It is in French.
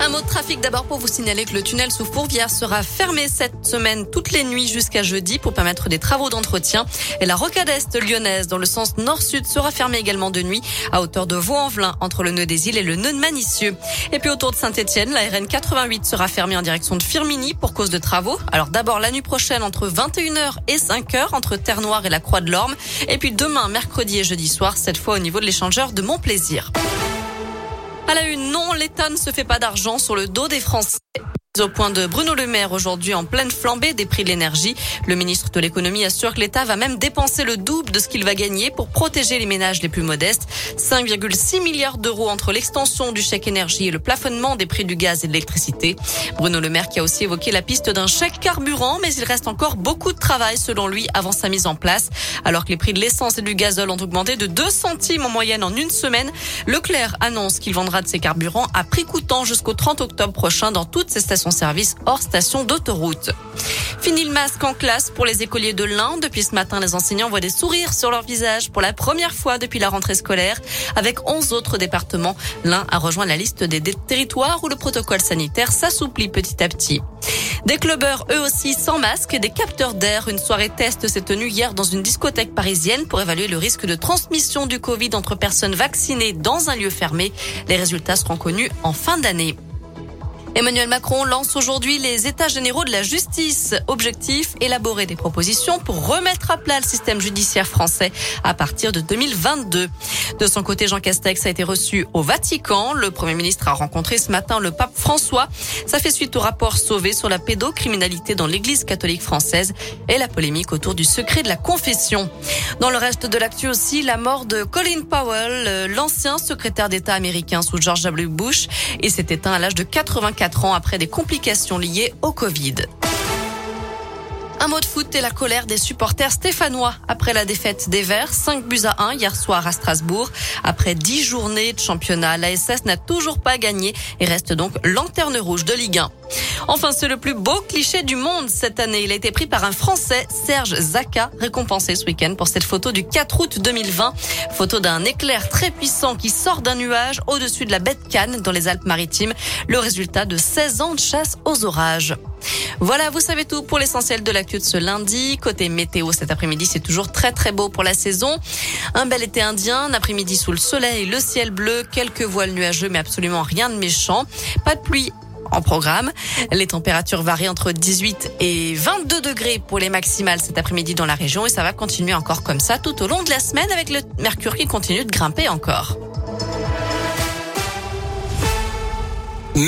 Un mot de trafic d'abord pour vous signaler que le tunnel sous Fourvière sera fermé cette semaine toutes les nuits jusqu'à jeudi pour permettre des travaux d'entretien. Et la rocade est lyonnaise dans le sens nord-sud sera fermée également de nuit à hauteur de Vaux-en-Velin entre le nœud des îles et le nœud de Manicieux. Et puis autour de Saint-Etienne, la RN 88 sera fermée en direction de Firmini pour cause de travaux. Alors d'abord la nuit prochaine entre 21h et 5h entre Terre-Noire et la Croix de l'Orme. Et puis demain, mercredi et jeudi soir, cette fois au niveau de l'échangeur de Montplaisir. À la une, non, l'État ne se fait pas d'argent sur le dos des Français. Au point de Bruno Le Maire aujourd'hui en pleine flambée des prix de l'énergie. Le ministre de l'économie assure que l'État va même dépenser le double de ce qu'il va gagner pour protéger les ménages les plus modestes. 5,6 milliards d'euros entre l'extension du chèque énergie et le plafonnement des prix du gaz et de l'électricité. Bruno Le Maire qui a aussi évoqué la piste d'un chèque carburant, mais il reste encore beaucoup de travail selon lui avant sa mise en place. Alors que les prix de l'essence et du gazole ont augmenté de 2 centimes en moyenne en une semaine, Leclerc annonce qu'il vendra de ses carburants à prix coûtant jusqu'au 30 octobre prochain dans toutes ses stations service hors station d'autoroute. Fini le masque en classe pour les écoliers de l'Inde. Depuis ce matin, les enseignants voient des sourires sur leur visage pour la première fois depuis la rentrée scolaire. Avec 11 autres départements, l'Ain a rejoint la liste des territoires où le protocole sanitaire s'assouplit petit à petit. Des clubbeurs, eux aussi, sans masque et des capteurs d'air. Une soirée test s'est tenue hier dans une discothèque parisienne pour évaluer le risque de transmission du Covid entre personnes vaccinées dans un lieu fermé. Les résultats seront connus en fin d'année. Emmanuel Macron lance aujourd'hui les états généraux de la justice. Objectif, élaborer des propositions pour remettre à plat le système judiciaire français à partir de 2022. De son côté, Jean Castex a été reçu au Vatican. Le Premier ministre a rencontré ce matin le pape François. Ça fait suite au rapport sauvé sur la pédocriminalité dans l'église catholique française et la polémique autour du secret de la confession. Dans le reste de l'actu aussi, la mort de Colin Powell, l'ancien secrétaire d'État américain sous George W. Bush. Et s'est éteint à l'âge de 84 ans après des complications liées au Covid. Un mot de foot et la colère des supporters stéphanois après la défaite des Verts, 5 buts à 1 hier soir à Strasbourg. Après 10 journées de championnat, l'ASS n'a toujours pas gagné et reste donc lanterne rouge de Ligue 1. Enfin, c'est le plus beau cliché du monde cette année. Il a été pris par un Français, Serge Zaka, récompensé ce week-end pour cette photo du 4 août 2020. Photo d'un éclair très puissant qui sort d'un nuage au-dessus de la baie de Cannes dans les Alpes-Maritimes. Le résultat de 16 ans de chasse aux orages. Voilà, vous savez tout pour l'essentiel de l'actu de ce lundi. Côté météo, cet après-midi, c'est toujours très très beau pour la saison. Un bel été indien, un après-midi sous le soleil, le ciel bleu, quelques voiles nuageux, mais absolument rien de méchant. Pas de pluie en programme. Les températures varient entre 18 et 22 degrés pour les maximales cet après-midi dans la région et ça va continuer encore comme ça tout au long de la semaine avec le mercure qui continue de grimper encore.